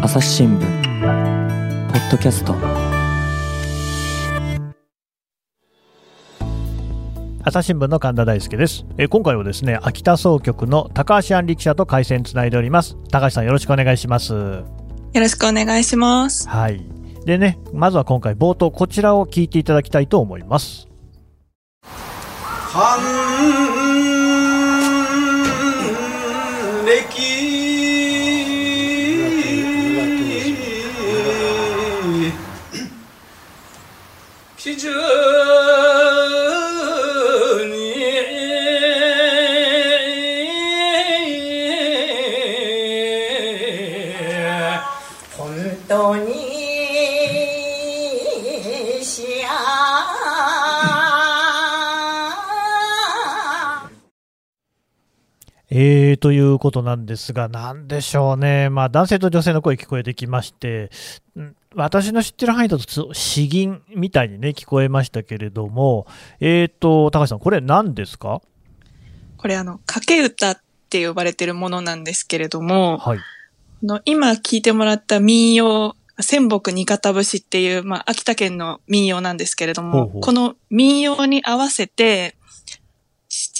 朝日新聞ポッドキャスト。朝日新聞の神田大輔です。えー今回はですね秋田総局の高橋安里記者と回線つないでおります。高橋さんよろしくお願いします。よろしくお願いします。はい。でねまずは今回冒頭こちらを聞いていただきたいと思います。還暦えー、ということなんですが、なんでしょうね、まあ、男性と女性の声聞こえてきまして、ん私の知ってる範囲だとつ、詩吟みたいにね、聞こえましたけれども、えーと、高橋さん、これ何ですか？これあの、掛け歌って呼ばれてるものなんですけれども、はい。あの今聞いてもらった民謡、仙北二方節っていう、まあ、秋田県の民謡なんですけれども、ほうほう。この民謡に合わせて、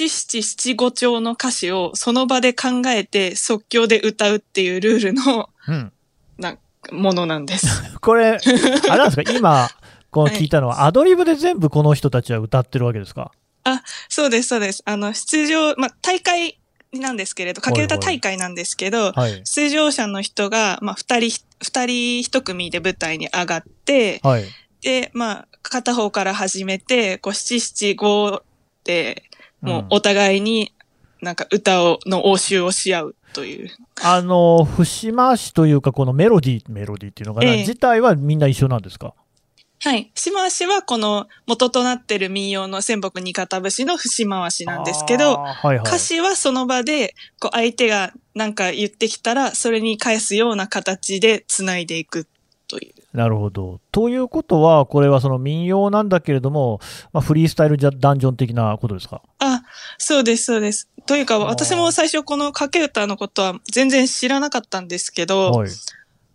七七七五調の歌詞をその場で考えて即興で歌うっていうルールのうん。なものなんです。これ、あれなんですか、今、この聞いたのは、アドリブで全部この人たちは歌ってるわけですか？そうです、そうです。あの、出場、まあ、大会なんですけれど、掛け歌大会なんですけど、はい。出場者の人が、まあ、二人、二人一組で舞台に上がって、はい。で、まあ、片方から始めて、こう、七七五で、もううんお互いになんか歌を、の応酬をし合うという。あの、節回しというか、このメロディー、メロディーっていうのかな、ええ自体はみんな一緒なんですか？はい。節回しはこの元となってる民謡の仙北二方節の節回しなんですけど、はいはい。歌詞はその場で、こう相手がなんか言ってきたら、それに返すような形で繋いでいくという。なるほど。ということは、これはその民謡なんだけれども、まあ、フリースタイルダンジョン的なことですか？あ、そうです、そうです。というか、ー私も最初この掛け歌のことは全然知らなかったんですけど、はい。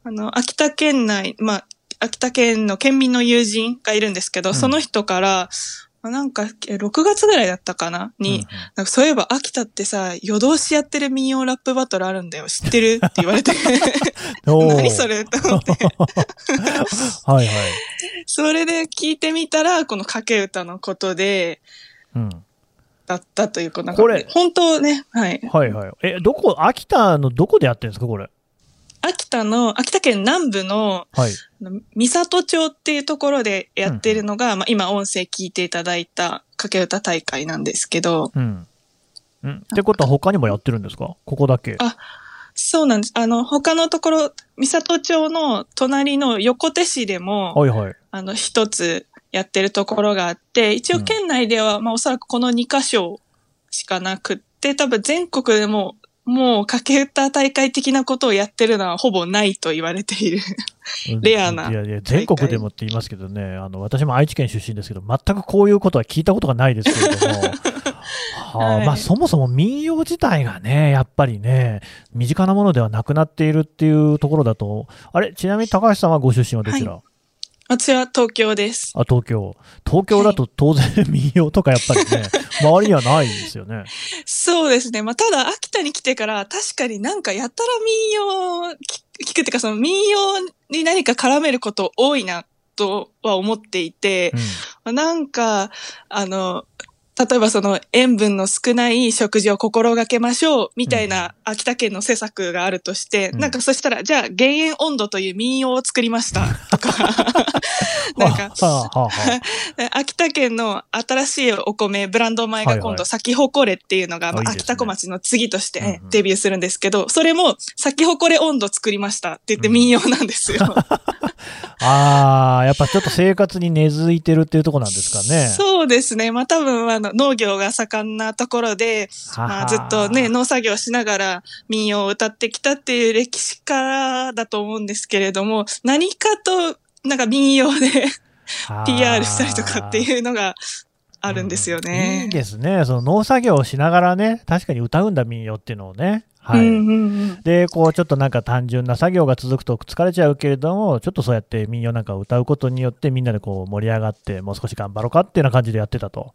あの、秋田県内、まあ、秋田県の県民の友人がいるんですけど、うんその人から、まあなんか、え6月ぐらいだったかな？に、なんかそういえば秋田ってさ、夜通しやってる民謡ラップバトルあるんだよ。知ってる？って言われて、何それ？と思って。はいはい。それで聞いてみたら、この掛け歌のことで、うん。だったというか、なんか、これ本当ね、はい。はいはい。え、どこ、秋田のどこでやってるんですか、これ？秋田の、秋田県南部の、はい。三郷町っていうところでやってるのが、まあ今音声聞いていただいた掛け歌大会なんですけど、うん。うん。ってことは他にもやってるんですか？ここだけ。あそうなんです。あの、他のところ、三郷町の隣の横手市でも、はいはい。あの、一つやってるところがあって、一応県内では、まあおそらくこの2箇所しかなくって、多分全国でも、もう掛け歌大会的なことをやってるのはほぼないと言われている。レアないやいや、全国でもって言いますけどね、あの、私も愛知県出身ですけど、全くこういうことは聞いたことがないですけれども、はあはい。まあ、そもそも民謡自体がね、やっぱりね、身近なものではなくなっているっていうところだと、あれ、ちなみに高橋さんはご出身はどちら、私は東京です。あ、東京。東京だと当然民謡とかやっぱりね、周りにはないですよね。そうですね。まあ、ただ、秋田に来てから、確かになんかやたら民謡聞聞くっていうか、その民謡に何か絡めること多いな、とは思っていて、うん。なんか、あの、例えばその塩分の少ない食事を心がけましょうみたいな秋田県の施策があるとして、うん。なんかそしたら、じゃあ減塩温度という民謡を作りました。とか、なんか、秋田県の新しいお米、ブランド米が今度、咲き誇れっていうのが、秋田小町の次としてデビューするんですけど、それも、咲き誇れ温度作りましたって言ってうん。民謡なんですよ。あ あー、やっぱちょっと生活に根付いてるっていうところなんですかね。そうですね。まあ多分、あの、農業が盛んなところで、まあずっとね、農作業しながら民謡を歌ってきたっていう歴史からだと思うんですけれども、何かと、なんか民謡で PR したりとかってう。いうのが、あるんですよいね。いですね、その農作業をしながらね、確かに歌うんだ民謡っていうのをね。はいうんうんうんで、こう、ちょっとなんか単純な作業が続くと疲れちゃうけれども、ちょっとそうやって民謡なんかを歌うことによって、みんなでこう盛り上がって、もう少し頑張ろうかっていうような感じでやってたと。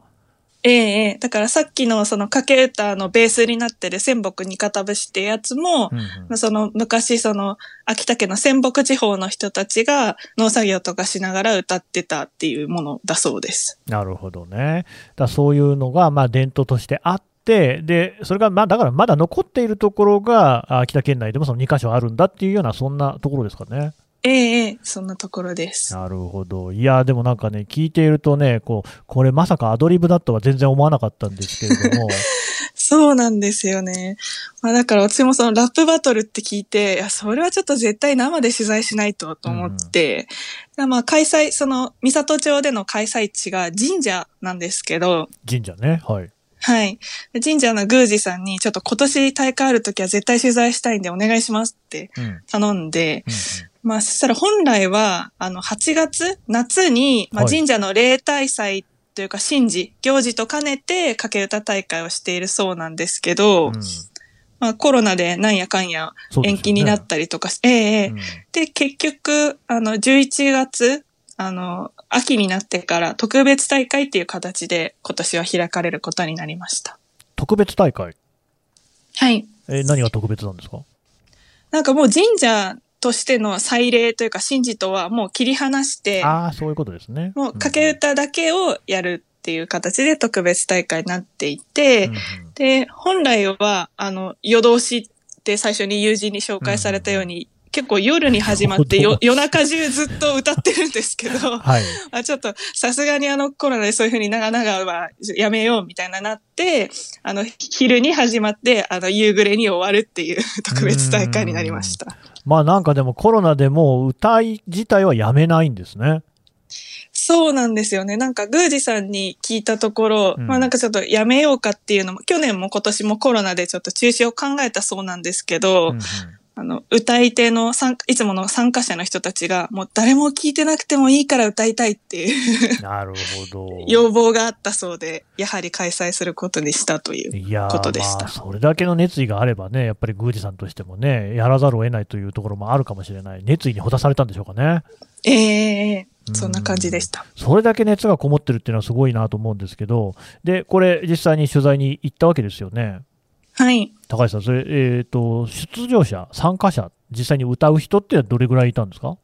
ええええだからさっきのその掛け歌のベースになってる仙北二方節ってやつも、うんうんまあその昔その秋田県の仙北地方の人たちが農作業とかしながら歌ってたっていうものだそうです。なるほどね。だそういうのが、まあ、伝統としてあって、で、それが、まあ、だからまだ残っているところが、あ秋田県内でもその2箇所あるんだっていうような、そんなところですかね。ええええそんなところです。なるほど。いや、でもなんかね、聞いているとね、こう、これまさかアドリブだとは全然思わなかったんですけれども、そうなんですよね。まあだから私もそのラップバトルって聞いて、いや、それはちょっと絶対生で取材しないとと思って、でまあ開催、その三郷町での開催地が神社なんですけど、神社ね、はい。はい。で神社の宮司さんに、ちょっと今年大会あるときは絶対取材したいんでお願いしますってうん。うん頼んで、まあそしたら本来は、あの8月、夏に、まあはい神社の例大祭というか神事、行事と兼ねて掛け歌大会をしているそうなんですけど、うんまあコロナでなんやかんや延期になったりとかし、ええええうんで、結局、あの、11月、あの、秋になってから特別大会っていう形で今年は開かれることになりました。特別大会？はい。えー何が特別なんですか？なんかもう神社としての祭礼というか神事とはもう切り離して、ああ、そういうことですね。もう掛け歌だけをやるっていう形で特別大会になっていて、うんうんで、本来は、あの、夜通しって最初に友人に紹介されたように、結構夜に始まって よ夜中中ずっと歌ってるんですけど、はい。あちょっとさすがにあのコロナでそういうふうに長々はやめようみたいななって、あの、昼に始まって、あの、夕暮れに終わるっていう特別大会になりました。まあなんかでもコロナでもう歌い自体はやめないんですね。そうなんですよね。なんか、宮司さんに聞いたところ、うんまあなんかちょっとやめようかっていうのも、去年も今年もコロナでちょっと中止を考えたそうなんですけど、うんうんあの、歌い手の参加いつもの参加者の人たちが、もう誰も聞いてなくてもいいから歌いたいっていうなるほど。要望があったそうで、やはり開催することにしたという。ことでしたまあ、それだけの熱意があればね、やっぱり宮司さんとしてもね、やらざるを得ないというところもあるかもしれない、熱意にほだされたんでしょうかね。ええそんな感じでした。それだけ熱がこもってるっていうのはすごいなと思うんですけど、で、これ、実際に取材に行ったわけですよね。はい。高橋さん、それ、えっ、と、出場者、参加者、実際に歌う人ってどれぐらいいたんですか？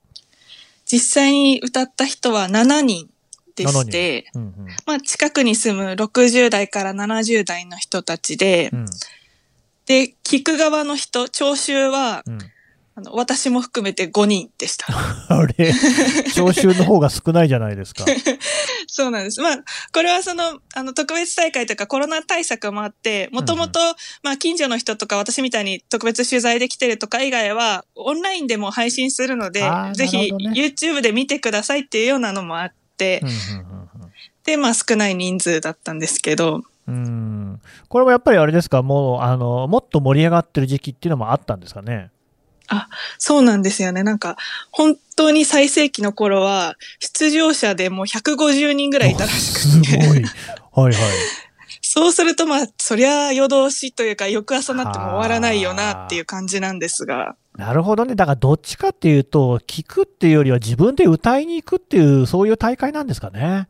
実際に歌った人は7人でして、うんうん。まあ近くに住む60代から70代の人たちで、うん。で、聞く側の人、聴衆は、うん、あの私も含めて5人でした。あれ、聴衆の方が少ないじゃないですか。そうなんです。まあ、これはその、あの、特別大会というかコロナ対策もあって、もともと、まあ、近所の人とか私みたいに特別取材できてるとか以外は、オンラインでも配信するのであー、ぜひ YouTube で見てくださいっていうようなのもあって、うんうんで、まあ、少ない人数だったんですけど、うんこれもやっぱりあれですか、もうあのもっと盛り上がってる時期っていうのもあったんですかね？そうなんですよね。なんか、本当に最盛期の頃は、出場者でもう150人ぐらいいたらしすくて。ごい。はいはい。そうするとまあ、そりゃ夜通しというか、翌朝になっても終わらないよなっていう感じなんですが。なるほどね。だからどっちかっていうと、聞くっていうよりは自分で歌いに行くっていう、そういう大会なんですかね。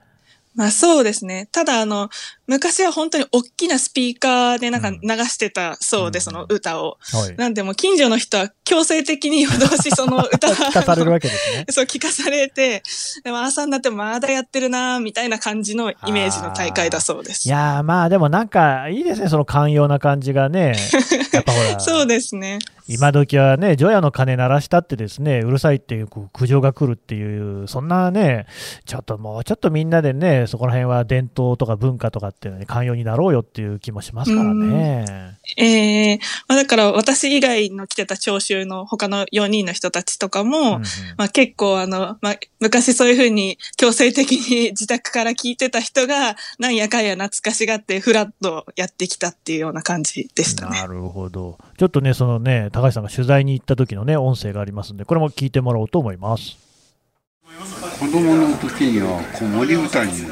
まあそうですね。ただあの、昔は本当に大きなスピーカーでなんかうん流してたそうで、うんその歌を。はい。なんでもう近所の人は強制的に夜通し その歌聞かされるわけですね。そう聞かされて、でも朝になってもまだやってるなみたいな感じのイメージの大会だそうです。いやーまあでもなんかいいですね、その寛容な感じがね。やっぱほら、そうですね。今時はね、除夜の鐘鳴らしたってですね、うるさいっていう苦情が来るっていう、そんなね、ちょっともうちょっとみんなでね、そこら辺は伝統とか文化とかっていうのに寛容になろうよっていう気もしますからね。ええまあだから私以外の来てた聴衆の他の4人の人たちとかも、うんうんまあ結構あの、まあ昔そういうふうに強制的に自宅から聞いてた人が、なんやかんや懐かしがってフラッとやってきたっていうような感じでしたねな。るほど。ちょっとね、そのね、高橋さんが取材に行った時のね、音声がありますんで、これも聞いてもらおうと思います。子供の時には子守歌に近い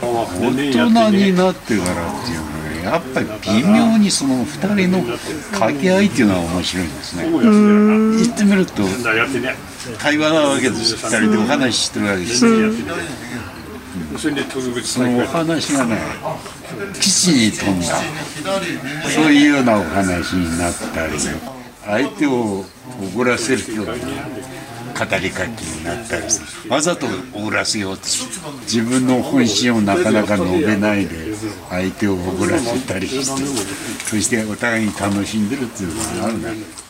大人になってからっていうのはやっぱり微妙にその2人の掛け合いっていうのは面白いですね。言ってみると対話なわけです。2人でお話ししてるわけですそのお話がね基地に飛んだそういうようなお話になったり。相手を怒らせるような語りかけになったりわざと怒らせようと自分の本心をなかなか述べないで相手を怒らせたりしてそしてお互いに楽しんでるっていうのがあるね。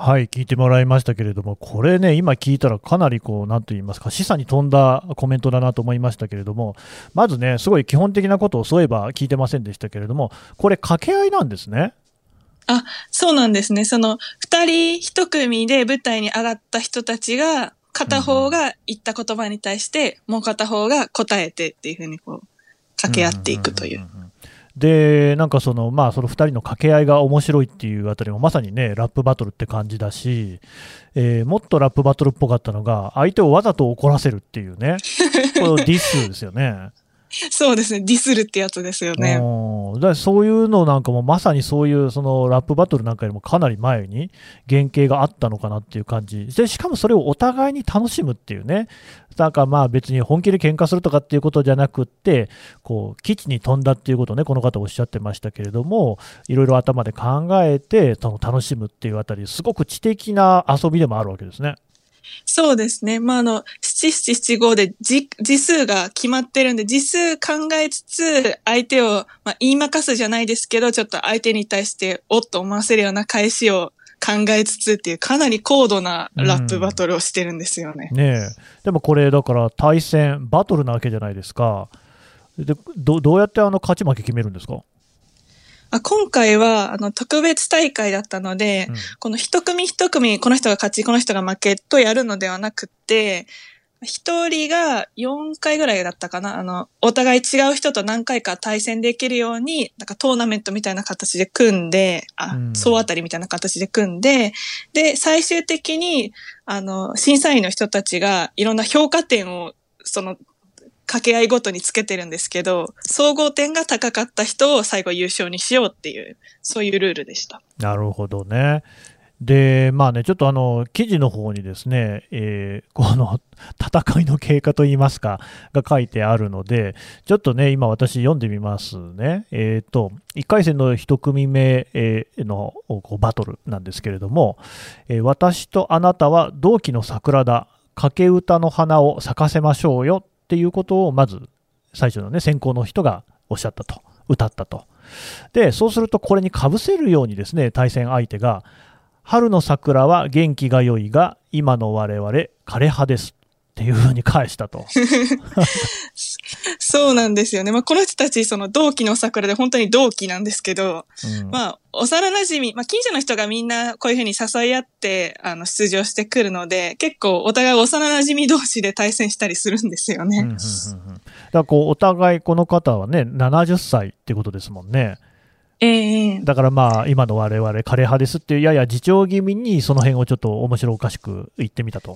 はい、聞いてもらいましたけれども、これね、今聞いたらかなりこう、なんと言いますか、示唆に富んだコメントだなと思いましたけれども、まずね、すごい基本的なことをそういえば聞いてませんでしたけれども、これ、掛け合いなんですね。あ、そうなんですね。その、二人一組で舞台に上がった人たちが、片方が言った言葉に対して、もう片方が答えてっていうふうにこう、掛け合っていくという。で、なんかその、まあ、その2人の掛け合いが面白いっていうあたりも、まさにね、ラップバトルって感じだし、えーもっとラップバトルっぽかったのが、相手をわざと怒らせるっていうね、このディスですよね。そうですね。ディスるってやつですよね。だからそういうのなんかもまさにそういうそのラップバトルなんかよりもかなり前に原型があったのかなっていう感じでしかもそれをお互いに楽しむっていうねなんかまあ別に本気で喧嘩するとかっていうことじゃなくってこう基地に飛んだっていうことをねこの方おっしゃってましたけれどもいろいろ頭で考えてその楽しむっていうあたりすごく知的な遊びでもあるわけですね。そうですね。まあ、あの、七七七五で字字数が決まってるんで、字数考えつつ、相手を、まあ、言いまかすじゃないですけど、ちょっと相手に対して、おっと思わせるような返しを考えつつっていう、かなり高度なラップバトルをしてるんですよね。ねえでもこれだから対戦バトルなわけじゃないですかでどどうやってあの勝ち負け決めるんですか？あ今回は、あの、特別大会だったので、うん。この一組一組、この人が勝ち、この人が負けとやるのではなくって、一人が4回ぐらいだったかな。あの、お互い違う人と何回か対戦できるように、なんかトーナメントみたいな形で組んで、あうん、総当たりみたいな形で組んで、で、最終的に、あの、審査員の人たちがいろんな評価点を、その、掛け合いごとにつけてるんですけど、総合点が高かった人を最後優勝にしようっていう、そういうルールでした。なるほどね。で、まあね、ちょっとあの、記事の方にですね、えーこの戦いの経過といいますか、が書いてあるので、ちょっとね、今私読んでみますね。えっ、と、1回戦の1組目のこうバトルなんですけれども、え私とあなたは同期の桜だ、掛け歌の花を咲かせましょうよっていうことを、まず最初のね、先行の人がおっしゃったと、歌ったと。で、そうするとこれにかぶせるようにですね、対戦相手が、春の桜は元気が良いが、今の我々枯れ葉ですっていうふうに返したと。そうなんですよね。まあ、この人たち、その同期の桜で本当に同期なんですけど、うんまあ、幼馴染み、まあ、近所の人がみんなこういうふうに誘い合って、あの、出場してくるので、結構お互い幼馴染み同士で対戦したりするんですよね。うんうんうんうんだからこうお互いこの方はね、70歳ってことですもんね。ええだからまあ、今の我々枯れ葉ですっていう、やや自重気味にその辺をちょっと面白おかしく言ってみたと。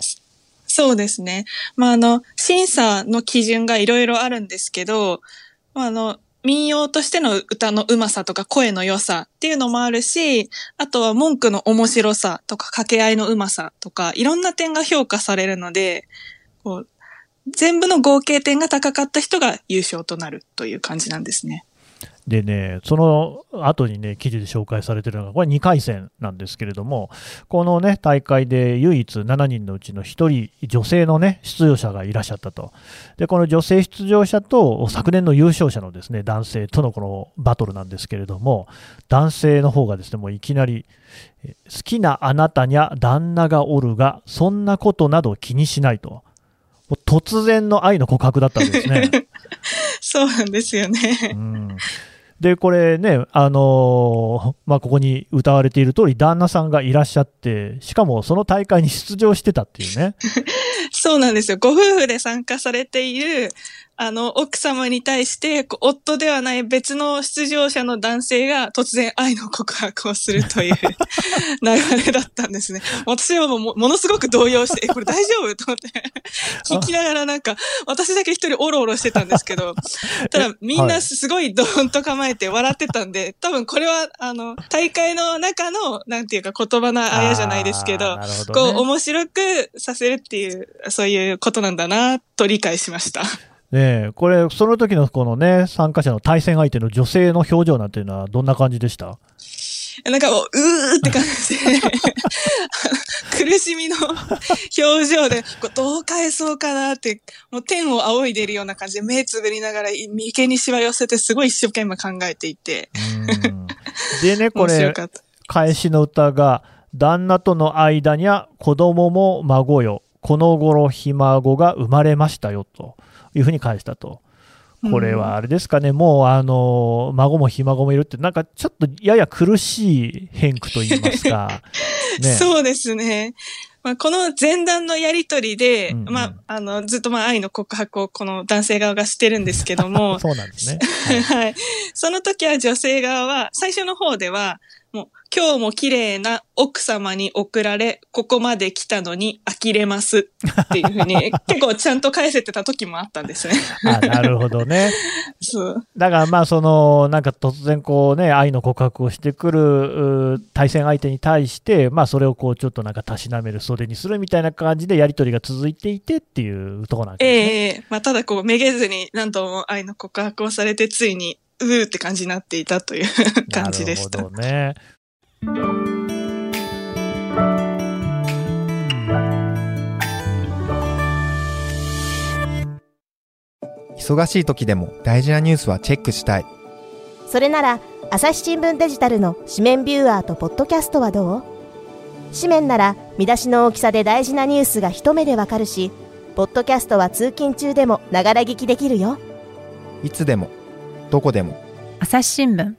そうですね。まあ、あの、審査の基準がいろいろあるんですけど、まあ、あの、民謡としての歌のうまさとか声の良さっていうのもあるし、あとは文句の面白さとか掛け合いのうまさとか、いろんな点が評価されるので、こう全部の合計点が高かった人が優勝となるという感じなんですね。でね、その後にね、記事で紹介されてるのが、これ2回戦なんですけれども、このね、大会で唯一7人のうちの1人、女性のね、出場者がいらっしゃったと。で、この女性出場者と、昨年の優勝者のですね、男性とのこのバトルなんですけれども、男性の方がですね、もういきなり、え好きなあなたにゃ旦那がおるが、そんなことなど気にしないと。突然の愛の告白だったんですね。そうなんですよね。うんで、これね、あのーまあ、ここに歌われている通り、旦那さんがいらっしゃって、しかもその大会に出場してたっていうね。そうなんですよ。ご夫婦で参加されている、あの、奥様に対して、夫ではない別の出場者の男性が突然愛の告白をするという 流れだったんですね。私はもうもものすごく動揺して、え、これ大丈夫？と思って、聞きながらなんか、私だけ一人オロオロしてたんですけど、ただみんはないすごいドーンと構えて笑ってたんで、多分これは、あの、大会の中の、なんていうか言葉のあやじゃないですけどどこう、ね面白くさせるっていう、そういうことなんだな、と理解しました。ねえこれ、その時のこのね、参加者の対戦相手の女性の表情なんていうのは、どんな感じでした？なんかもう、うーって感じで、苦しみの表情で、どう返そうかなって、もう天を仰いでいるような感じで、目つぶりながら、眉間にしわ寄せて、すごい一生懸命考えていて、うん。でね、これ。返しの歌が、旦那との間には子供も孫よ、この頃ひ孫が生まれましたよというふうに返したと。これはあれですかね、もうあの孫もひ孫もいるって、なんかちょっとやや苦しい変句といいますか、ね、そうですね。まあ、この前段のやりとりで、うんうんまあ、あの、ずっとまあ愛の告白をこの男性側がしてるんですけども、そうなんですね。はい。その時は女性側は、最初の方では、今日も綺麗な奥様に送られ、ここまで来たのに呆れますっていうふうに、結構ちゃんと返せてた時もあったんですね。あなるほどね。そう。だからまあそのなんか突然こうね愛の告白をしてくるう対戦相手に対してまあそれをこうちょっとなんかたしなめる袖にするみたいな感じでやり取りが続いていてっていうところなんえですね。えええまあ、ただこう、めげずに何度も愛の告白をされて、ついに、うーって感じになっていたという 感じでした。なるほどね。忙しい時でも大事なニュースはチェックしたい。それなら朝日新聞デジタルの紙面ビューアーとポッドキャストはどう？紙面なら見出しの大きさで大事なニュースが一目でわかるしポッドキャストは通勤中でもながら聞きできるよ。いつでもどこでも。朝日新聞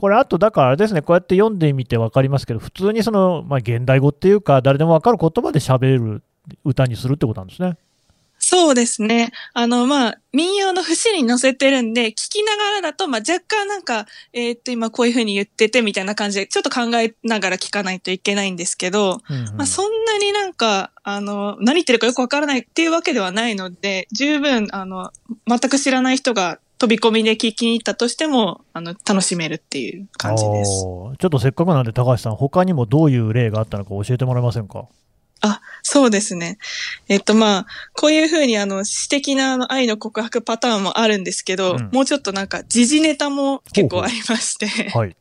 これあとだからあれですねこうやって読んでみて分かりますけど普通にその、まあ、現代語っていうか誰でも分かる言葉で喋る歌にするってことなんですね。そうですね。あの、まあ、民謡の節に載せてるんで、聞きながらだと、まあ、若干なんか、えーっと、今こういう風に言っててみたいな感じで、ちょっと考えながら聞かないといけないんですけど、うんうんまあ、そんなになんか、あの、何言ってるかよくわからないっていうわけではないので、十分、あの、全く知らない人が飛び込みで聞きに行ったとしても、あの、楽しめるっていう感じです。ちょっとせっかくなんで高橋さん他にもどういう例があったのか教えてもらえませんか？あ、そうですね。えっと、まあ、こういうふうに、あの、詩的なあの愛の告白パターンもあるんですけど、うんもうちょっとなんか、時事ネタも結構ありまして、はい。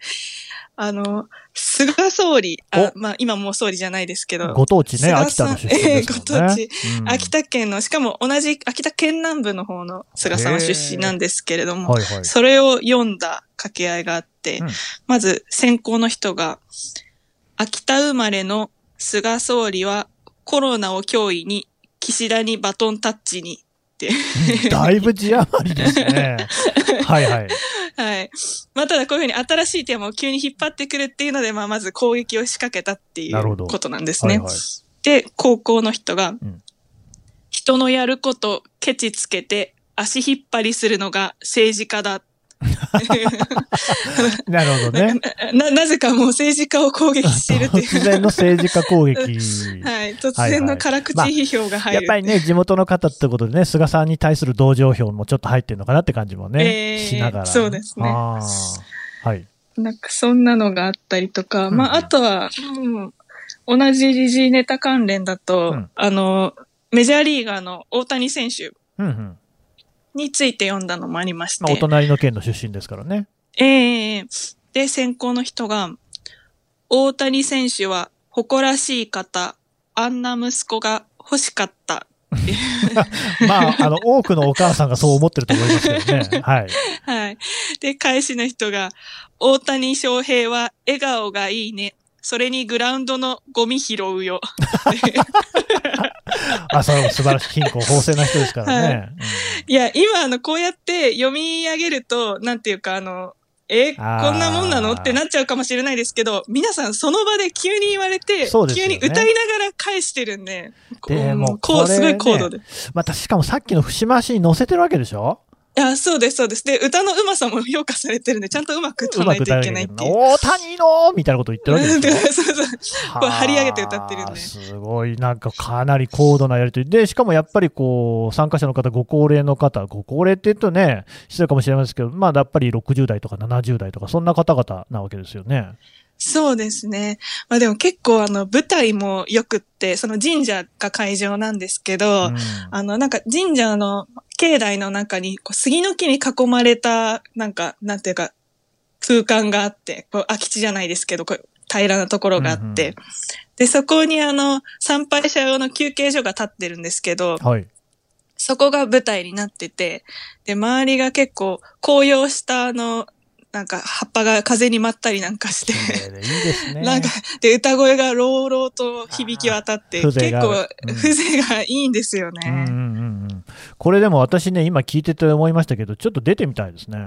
あの、菅総理、あおまあ、今もう総理じゃないですけど、ご当地ね、菅秋田の出身ですね。ええご当地うん秋田県の、しかも同じ秋田県南部の方の菅さんは出身なんですけれども、はいはい。それを読んだ掛け合いがあって、うんまず先行の人が、秋田生まれの菅総理はコロナを脅威に、岸田にバトンタッチにって。だいぶ字余りですね。はいはい。はい。まあ、ただこういうふうに新しいテーマを急に引っ張ってくるっていうので、まあ、まず攻撃を仕掛けたっていうことなんですね。はいはい。で、高校の人が、ん人のやることケチつけて足引っ張りするのが政治家だ。なるほどね。な、なぜかもう政治家を攻撃しているっていう。突然の政治家攻撃。はい。突然の辛口批評が入る。やっぱりね、地元の方ってことでね、菅さんに対する同情票もちょっと入ってるのかなって感じもね、えーしながら。そうですねはい。なんかそんなのがあったりとか、うんまあ、あとは、うん同じ時事ネタ関連だと、うんあの、メジャーリーガーの大谷選手うんうん。について読んだのもありまして。まあ、お隣の県の出身ですからね。ええで、先行の人が、大谷選手は誇らしい方、あんな息子が欲しかった。まあ、あの、多くのお母さんがそう思ってると思いますけどね。はい。はい。で、返しの人が、大谷翔平は笑顔がいいね。それにグラウンドのゴミ拾うよ。あ、それも素晴らしい、貧困法制な人ですからね。い。や、今、あの、こうやって読み上げると、なんていうか、あの、え、こんなもんなのってなっちゃうかもしれないですけど、皆さんその場で急に言われて、ね。急に歌いながら返してるんで、こうでもこう、ねすごい高度で。いまたしかもさっきの節回しに乗せてるわけでしょ？や、そうです、そうです。で、歌の上手さも評価されてるんで、ちゃんとうまく歌わないといけけないっていう。大谷のみたいなこと言ってるわけ うんでしょそうそう。こう張り上げて歌ってるんではあすごい、なんかかなり高度なやりとりで、しかもやっぱりこう、参加者の方、ご高齢の方、ご高齢って言うとね、失礼かもしれないですけど、まあやっぱり60代とか70代とか、そんな方々なわけですよね。そうですね。まあでも結構あの、舞台も良くって、その神社が会場なんですけど、うんあの、なんか神社の境内の中に、こう杉の木に囲まれた、なんか、なんていうか、空間があって、こう空き地じゃないですけど、こう平らなところがあって、うんうで、そこにあの、参拝者用の休憩所が立ってるんですけど、はい。そこが舞台になってて、で、周りが結構紅葉したあの、なんか葉っぱが風に舞ったりなんかして、綺麗でいいですね。なんか、で、歌声が朗々と響き渡って、結構風情がいいんですよね。うんうんうんうん。これでも私ね、今聞いてて思いましたけど、ちょっと出てみたいですね。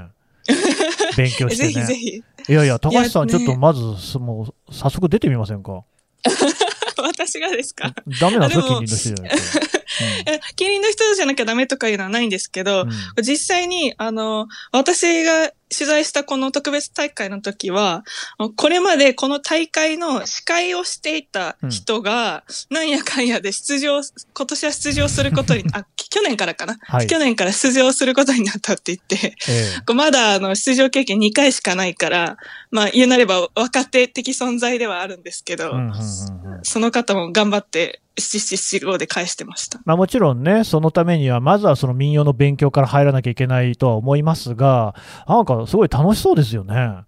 勉強してね。ぜひぜひ。いやいや、高橋さん、ねちょっとまず、そもう、早速出てみませんか？私がですか？ダメなんですよ、あでも近隣の人じゃなくて。え 近隣の人じゃなきゃダメとかいうのはないんですけど、うん。実際に、あの、私が取材したこの特別大会の時は、これまでこの大会の司会をしていた人が、なん。やかんやで出場、今年は出場することに、あ、去年からかな、はい。去年から出場することになったって言って、えこうまだあの出場経験2回しかないから、まあ言うなれば若手的存在ではあるんですけど、うんうんうんその方も頑張って775で返してました。まあ、もちろんね、そのためには、まずはその民謡の勉強から入らなきゃいけないとは思いますが、なんかすごい楽しそうですよね。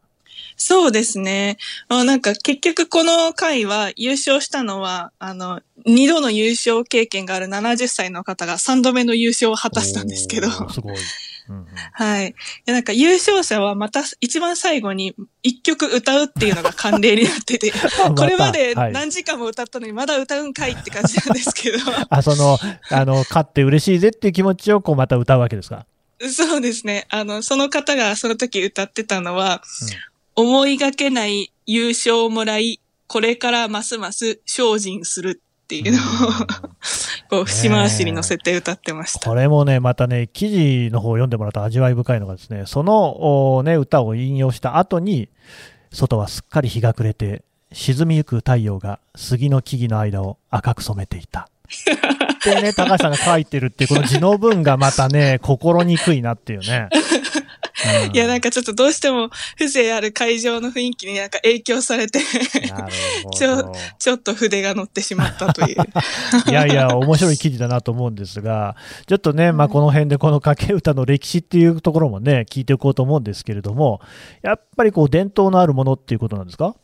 そうですね。あなんか結局この回は優勝したのは、あの、2度の優勝経験がある70歳の方が3度目の優勝を果たしたんですけど、すごい。うんうんはい。いやなんか優勝者はまた一番最後に1曲歌うっていうのが慣例になってて、これまではい何時間も歌ったのにまだ歌うんかいって感じなんですけど、あ、その、あの、勝って嬉しいぜっていう気持ちをこうまた歌うわけですか？そうですね。あの、その方がその時歌ってたのは、思いがけない優勝をもらい、これからますます精進するっていうのを、こう、節回しに乗せて歌ってました。これもね、またね、記事の方を読んでもらうと味わい深いのがですね、その、おね、歌を引用した後に、外はすっかり日が暮れて、沈みゆく太陽が杉の木々の間を赤く染めていた。でね、高橋さんが書いてるっていう、この字の文がまたね、心にくいなっていうね。うんいや、なんかちょっとどうしても風情ある会場の雰囲気になんか影響されて、ちょど。ちょっと筆が乗ってしまったという。いやいや、面白い記事だなと思うんですが、ちょっとね、まあ、この辺でこの掛け歌の歴史っていうところもね、聞いていこうと思うんですけれども、やっぱりこう伝統のあるものっていうことなんですか？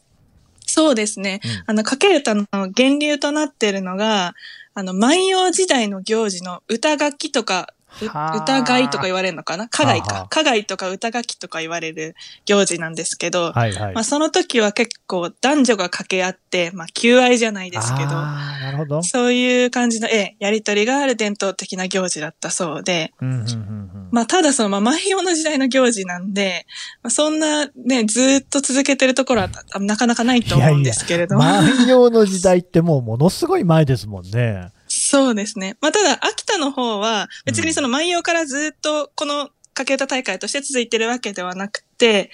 そうですね。うんあの、掛け歌の源流となっているのが、あの、万葉時代の行事の歌書きとか、うはあ歌会とか言われるのかな？歌会はあはあか。歌会とか歌書きとか言われる行事なんですけど、はいはい。まあ、その時は結構男女が掛け合って、まあ、求愛じゃないですけど、なるほど。そういう感じの、ええ、やりとりがある伝統的な行事だったそうで、うんうんうんうんまあ、ただその、まあ、万葉の時代の行事なんで、まあ、そんなね、ずーっと続けてるところはあなかなかないと思うんですけれども。万葉の時代ってもうものすごい前ですもんね。そうですね。まあ、ただ、秋田の方は、別にその万葉からずっとこの掛け歌大会として続いてるわけではなくて、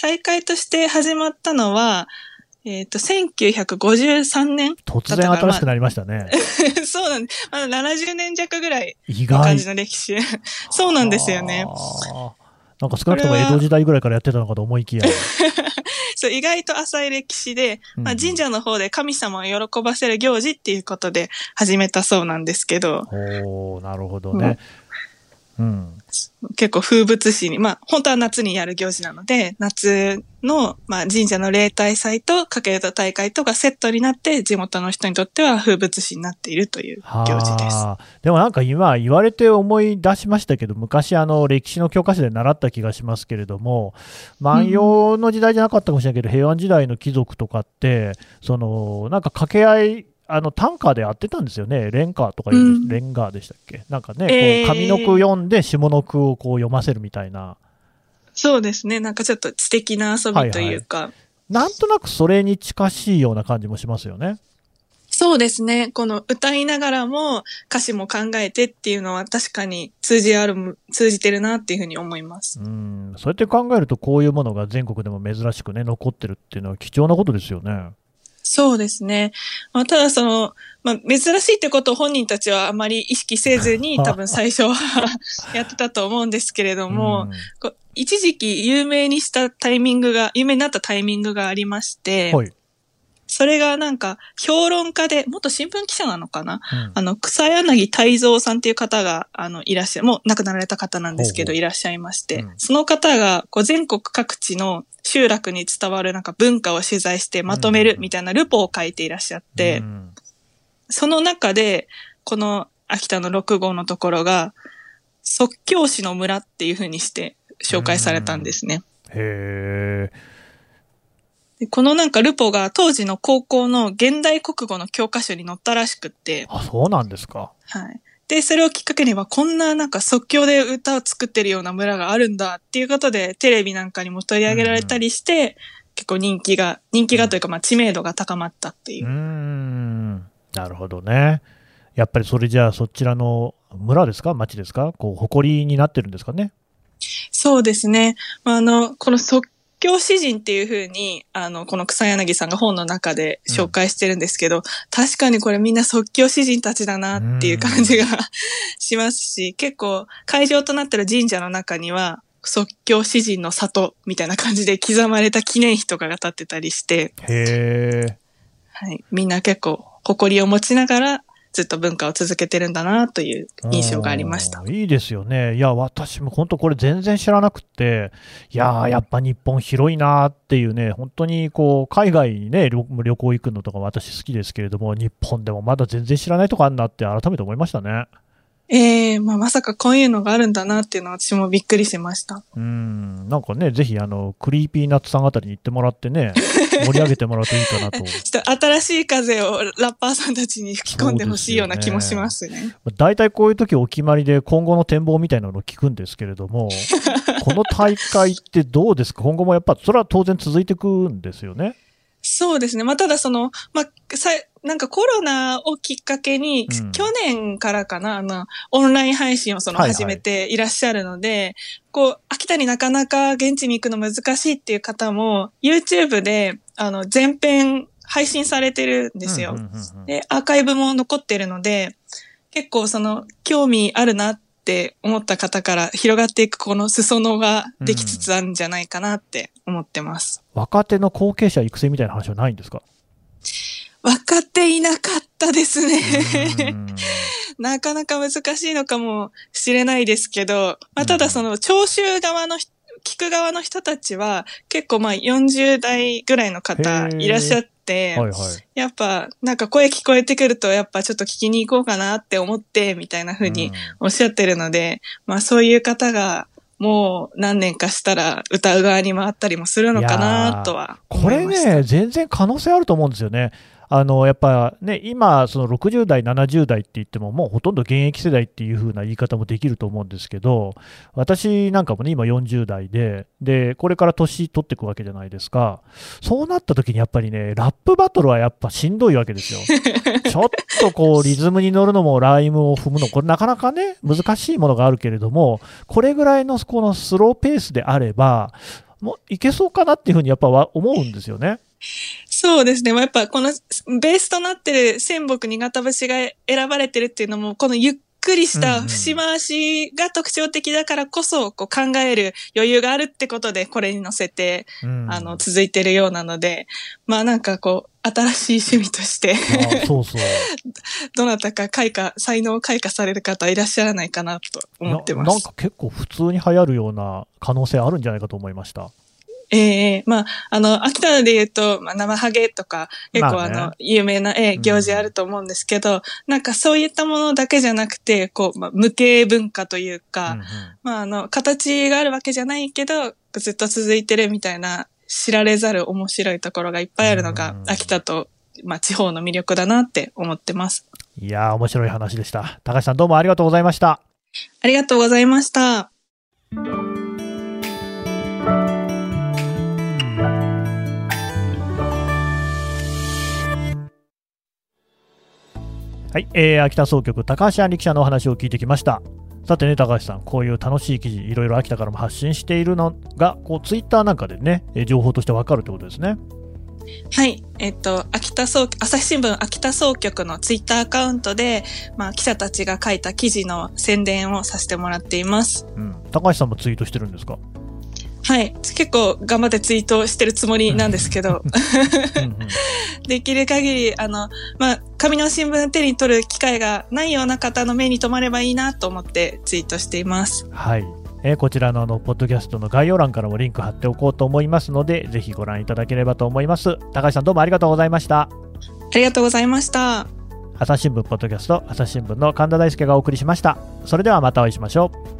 大会として始まったのは、えっ、と、1953年突然新しくなりましたね。そうなんです。まだ70年弱ぐらい。の感じの歴史。そうなんですよね。なんか少なくとも江戸時代ぐらいからやってたのかと思いきや。そう、意外と浅い歴史で、まあ、うん神社の方で神様を喜ばせる行事っていうことで始めたそうなんですけど、おーなるほどね。うん。結構風物詩に、まあ、本当は夏にやる行事なので、夏の、まあ、神社の例大祭と掛け歌大会とかセットになって、地元の人にとっては風物詩になっているという行事です。でもなんか今言われて思い出しましたけど、昔あの歴史の教科書で習った気がしますけれども、万葉の時代じゃなかったかもしれないけど、平安時代の貴族とかって、そのなんか掛け合い、あの短歌でやってたんですよね、連歌とか言うんです、連歌でしたっけ？なんかね、えーこう上の句読んで下の句をこう読ませるみたいな。そうですね。なんかちょっと知的な遊びというか。なんとなくそれに近しいような感じもしますよね。そうですね。この歌いながらも歌詞も考えてっていうのは確かに通じある、通じてるなっていうふうに思います。うん。そうやって考えるとこういうものが全国でも珍しくね、残ってるっていうのは貴重なことですよね。そうですね。まあ、ただその、まあ、珍しいってことを本人たちはあまり意識せずに 多分最初は やってたと思うんですけれども、うん一時期有名にしたタイミングが、有名になったタイミングがありまして、はい。それがなんか評論家で、元新聞記者なのかな？うん。あの、草柳泰造さんっていう方が、あの、いらっしゃる、もう亡くなられた方なんですけど、いらっしゃいまして、うんその方が、こう、全国各地の集落に伝わるなんか文化を取材してまとめるみたいなルポを書いていらっしゃって、うん。その中で、この秋田の6号のところが、即興師の村っていう風にして紹介されたんですね。へえ。でこのなんかルポが当時の高校の現代国語の教科書に載ったらしくって、あ、そうなんですか。はい。で、それをきっかけには、こんななんか即興で歌を作ってるような村があるんだっていうことで、テレビなんかにも取り上げられたりして、結構人気が、人気がというか、まあ知名度が高まったっていうう。ーん。なるほどね。やっぱりそれじゃあそちらの村ですか？町ですか？こう、誇りになってるんですかね？そうですね。まあ、あの、この即興詩人っていうふうに、あの、この草柳さんが本の中で紹介してるんですけど、確かにこれみんな即興詩人たちだなっていう感じが しますし、結構会場となってる神社の中には、即興詩人の里みたいな感じで刻まれた記念碑とかが立ってたりして、へえ。はい、みんな結構誇りを持ちながらずっと文化を続けてるんだなという印象がありましたう。んいいですよね。いや、私も本当これ全然知らなくって、いやー、やっぱ日本広いなーっていうね、本当にこう、海外にね、旅旅行行くのとかも私好きですけれども、日本でもまだ全然知らないとこあるなって改めて思いましたね。ええまあまさかこういうのがあるんだなっていうのは私もびっくりしました。うん、なんかね、ぜひあの、クリーピーナッツさんあたりに行ってもらってね、盛り上げてもらうといいかなと。ちょっと新しい風をラッパーさんたちに吹き込んでほしいような気もしますね。大体こういう時お決まりで今後の展望みたいなのを聞くんですけれども、この大会ってどうですか？今後もやっぱ、それは当然続いていくんですよね。そうですね。まあ、ただその、まあ、さ、なんかコロナをきっかけに、うん去年からかな、あの、オンライン配信をそのはいはい始めていらっしゃるので、こう、秋田になかなか現地に行くの難しいっていう方も、YouTube で、あの、全編配信されてるんですよ。で、アーカイブも残ってるので、結構その、興味あるなって思った方から広がっていくこの裾野ができつつあるんじゃないかなって思ってます。若手の後継者育成みたいな話はないんですか？分かっていなかったですうね。ん なかなか難しいのかもしれないですけど、まあ、ただその聴衆側の人、聞く側の人たちは結構まあ40代ぐらいの方いらっしゃって、はいはい。やっぱなんか声聞こえてくるとやっぱちょっと聞きに行こうかなって思ってみたいな風におっしゃってるので、まあそういう方がもう何年かしたら歌う側に回ったりもするのかなとはこれ。ね、全然可能性あると思うんですよね。あのやっぱね、今、その60代、70代って言っても、もうほとんど現役世代っていう風な言い方もできると思うんですけど、私なんかもね、今40代で、で、これから年取っていくわけじゃないですか。そうなった時にやっぱりね、ラップバトルはやっぱしんどいわけですよ。ちょっとこう、リズムに乗るのもライムを踏むの、これなかなかね、難しいものがあるけれども、これぐらいのこのスローペースであれば、もういけそうかなっていうふうにやっぱは思うんですよね。そうですね。まあやっぱこのベースとなってる仙北新潟節が選ばれてるっていうのも、このゆっくりした節回しが特徴的だからこそ、こう考える余裕があるってことで、これに乗せて、うんあの、続いてるようなので、まあなんかこう、新しい趣味として、あそうそう。どなたか開花、才能を開花される方いらっしゃらないかなと思ってます。ななんか結構普通に流行るような可能性あるんじゃないかと思いました。ええまあ、あの、秋田で言うと、まあ、生ハゲとか、結構まあねあの、有名な、ええ行事あると思うんですけど、なんかそういったものだけじゃなくて、こう、まあ、無形文化というか、うんうんまあ、あの、形があるわけじゃないけど、ずっと続いてるみたいな、知られざる面白いところがいっぱいあるのがう、ん秋田と、まあ、地方の魅力だなって思ってます。いやー、面白い話でした。高橋さんどうもありがとうございました。ありがとうございました。はい、えー、秋田総局高橋杏里記者のお話を聞いてきました。さてね、高橋さん、こういう楽しい記事、いろいろ秋田からも発信しているのが、こうツイッターなんかでね、えー情報としてわかるってことですね。はい。えっと、秋田総、朝日新聞秋田総局のツイッターアカウントで、まあ、記者たちが書いた記事の宣伝をさせてもらっています。うん、高橋さんもツイートしてるんですか？はい。結構頑張ってツイートしてるつもりなんですけど、できる限り、あの、まあ、紙の新聞手に取る機会がないような方の目に留まればいいなと思ってツイートしています。はい。えーこちらのあのポッドキャストの概要欄からもリンク貼っておこうと思いますので、ぜひご覧いただければと思います。高橋さんどうもありがとうございました。ありがとうございました。朝日新聞ポッドキャスト、朝日新聞の神田大輔がお送りしました。それではまたお会いしましょう。